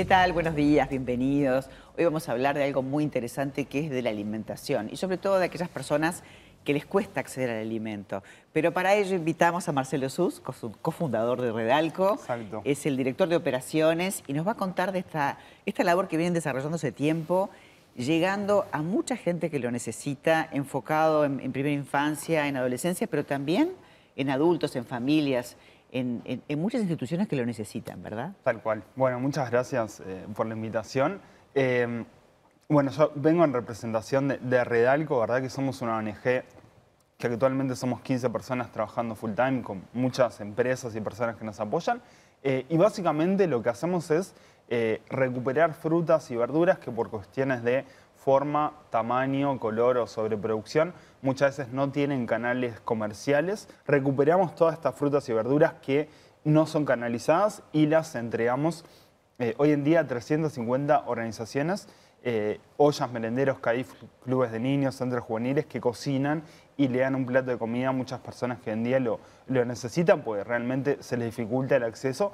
¿Qué tal? Buenos días, bienvenidos. Hoy vamos a hablar de algo muy interesante que es de la alimentación y sobre todo de aquellas personas que les cuesta acceder al alimento. Pero para ello invitamos a Marcelo Sus, cofundador de Redalco. Exacto. Es el director de operaciones y nos va a contar de esta, esta labor que vienen desarrollando hace tiempo, llegando a mucha gente que lo necesita, enfocado en, en primera infancia, en adolescencia, pero también en adultos, en familias en, muchas instituciones que lo necesitan, ¿verdad? Tal cual. Bueno, muchas gracias eh, por la invitación. Eh, bueno, yo vengo en representación de, Redalco, ¿verdad? Que somos una ONG que actualmente somos 15 personas trabajando full time con muchas empresas y personas que nos apoyan. Eh, y básicamente lo que hacemos es recuperar frutas y verduras que por cuestiones de forma, tamaño, color o sobreproducción, muchas veces no tienen canales comerciales. Recuperamos todas estas frutas y verduras que no son canalizadas y las entregamos eh, hoy en día a 350 organizaciones, eh, ollas, merenderos, CAIF, clubes de niños, centros juveniles que cocinan y le dan un plato de comida a muchas personas que hoy en día lo, lo necesitan porque realmente se les dificulta el acceso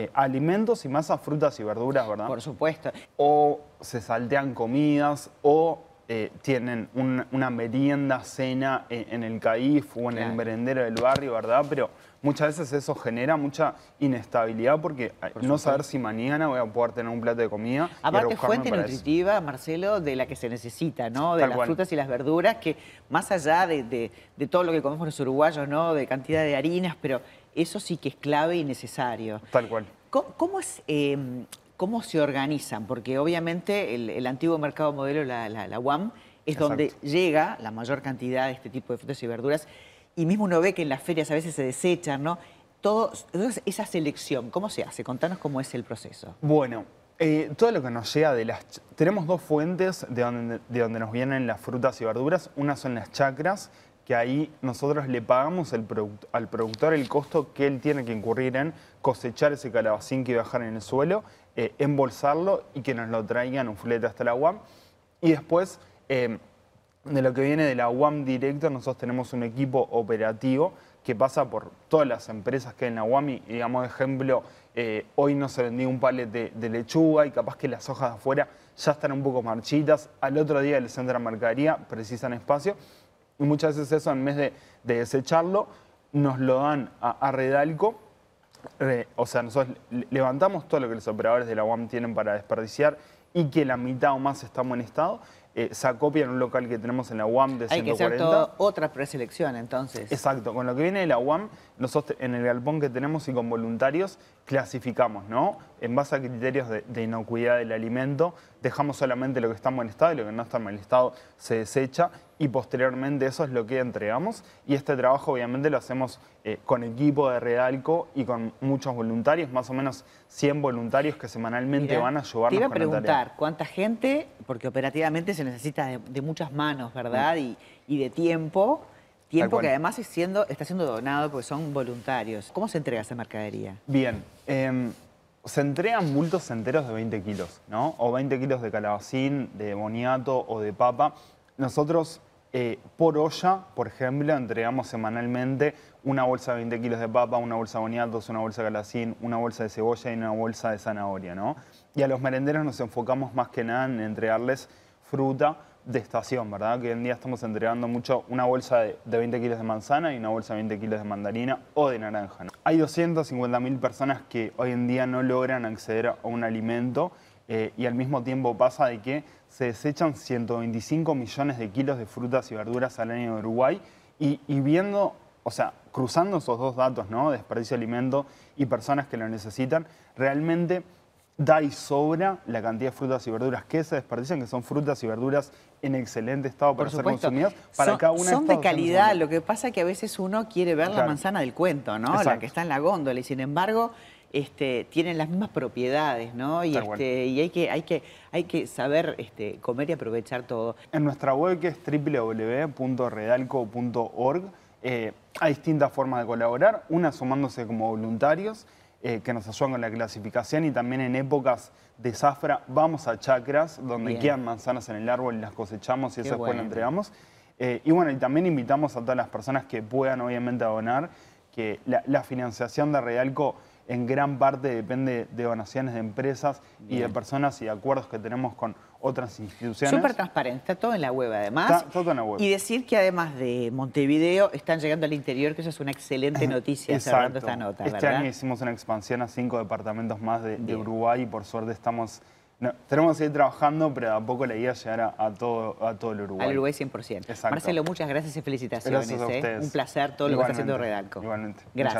eh, alimentos y más a frutas y verduras, ¿verdad? Por supuesto. O se saltean comidas o eh, tienen una merienda, cena en, el CAIF o en el merendero del barrio, ¿verdad? Pero muchas veces eso genera mucha inestabilidad porque no saber si mañana voy a poder tener un plato de comida. Aparte, fuente nutritiva, Marcelo, de la que se necesita, ¿no? De las frutas y las verduras, que más allá de, todo lo que comemos los uruguayos, ¿no? De cantidad de harinas, pero eso sí que es clave y necesario. Tal cual. ¿Cómo, es, em, cómo se organizan? Porque obviamente el, antiguo mercado modelo, la, UAM, es donde llega la mayor cantidad de este tipo de frutas y verduras. Y mismo uno ve que en las ferias a veces se desechan, ¿no? Todo, entonces, esa selección, ¿cómo se hace? Contanos cómo es el proceso. Bueno, eh, todo lo que nos llega de las... Tenemos dos fuentes de donde, de donde nos vienen las frutas y verduras. Una son las chacras, que ahí nosotros le pagamos al productor el costo que él tiene que incurrir en cosechar ese calabacín que iba a dejar en el suelo, eh, embolsarlo y que nos lo traigan un flete hasta la UAM. Y después, eh, de lo que viene de la UAM directo, nosotros tenemos un equipo operativo que pasa por todas las empresas que hay en la UAM y, digamos, ejemplo, eh, hoy no se vendía un palet de, lechuga y capaz que las hojas de afuera ya están un poco marchitas, al otro día centro de mercadería precisan espacio y muchas veces eso, en vez de, desecharlo, nos lo dan a, Redalco. o sea, nosotros levantamos todo lo que los operadores de la UAM tienen para desperdiciar y que la mitad o más está en buen estado. Eh, se acopia en un local que tenemos en la UAM de 140. Hay que hacer otra preselección, entonces. Exacto. Con lo que viene de la UAM, nosotros en el galpón que tenemos y con voluntarios clasificamos, ¿no? En base a criterios de, inocuidad del alimento, dejamos solamente lo que está en buen estado y lo que no está en buen estado se desecha y posteriormente eso es lo que entregamos. Y este trabajo obviamente lo hacemos eh, con equipo de Redalco y con muchos voluntarios, más o menos 100 voluntarios que semanalmente van a ayudarnos Te iba a preguntar, ¿cuánta gente? Porque operativamente se necesita de, muchas manos, ¿verdad? Mm. Y, de tiempo. Tiempo que además siendo, está siendo donado porque son voluntarios. ¿Cómo se entrega esa mercadería? Bien. Em, se entregan bultos enteros de 20 kilos, ¿no? O 20 kilos de calabacín, de boniato o de papa. Nosotros eh, por olla, por ejemplo, entregamos semanalmente una bolsa de 20 kilos de papa, una bolsa de boniatos, una bolsa de calacín, una bolsa de cebolla y una bolsa de zanahoria, ¿no? Y a los merenderos nos enfocamos más que nada en entregarles fruta de estación, ¿verdad? Que hoy en día estamos entregando mucho una bolsa de, 20 kilos de manzana y una bolsa de 20 kilos de mandarina o de naranja. ¿no? Hay 250.000 personas que hoy en día no logran acceder a un alimento eh, y al mismo tiempo pasa de que se desechan 125 millones de kilos de frutas y verduras al año en Uruguay y, viendo, o sea, cruzando esos dos datos, ¿no? Desperdicio de alimento y personas que lo necesitan, realmente da y sobra la cantidad de frutas y verduras que se desperdician, que son frutas y verduras en excelente estado para ser consumidas para son, cada una Son de calidad, lo que pasa es que a veces uno quiere ver la manzana del cuento, ¿no? La que está en la góndola y sin embargo este, tienen las mismas propiedades, ¿no? Y, este, y hay, que, hay, que, hay que saber este, comer y aprovechar todo. En nuestra web que es www.redalco.org eh, hay distintas formas de colaborar, una sumándose como voluntarios, eh, que nos ayudan con la clasificación y también en épocas de zafra vamos a chacras donde quedan manzanas en el árbol y las cosechamos y eso después lo entregamos. Eh, y bueno, y también invitamos a todas las personas que puedan obviamente donar, que la, financiación de Redalco en gran parte depende de donaciones de empresas y de personas y de acuerdos que tenemos con otras instituciones. Súper transparente, está todo en la web además. Está todo en la web. Y decir que además de Montevideo están llegando al interior, que eso es una excelente noticia cerrando esta nota, Este año hicimos una expansión a cinco departamentos más de, de Uruguay y por suerte estamos tenemos que seguir trabajando, pero a poco la idea es llegar a, todo, a todo el Uruguay. Al Uruguay 100%. Marcelo, muchas gracias y felicitaciones. Gracias a ¿eh? Un placer todo lo que está haciendo Redalco. Igualmente. Gracias.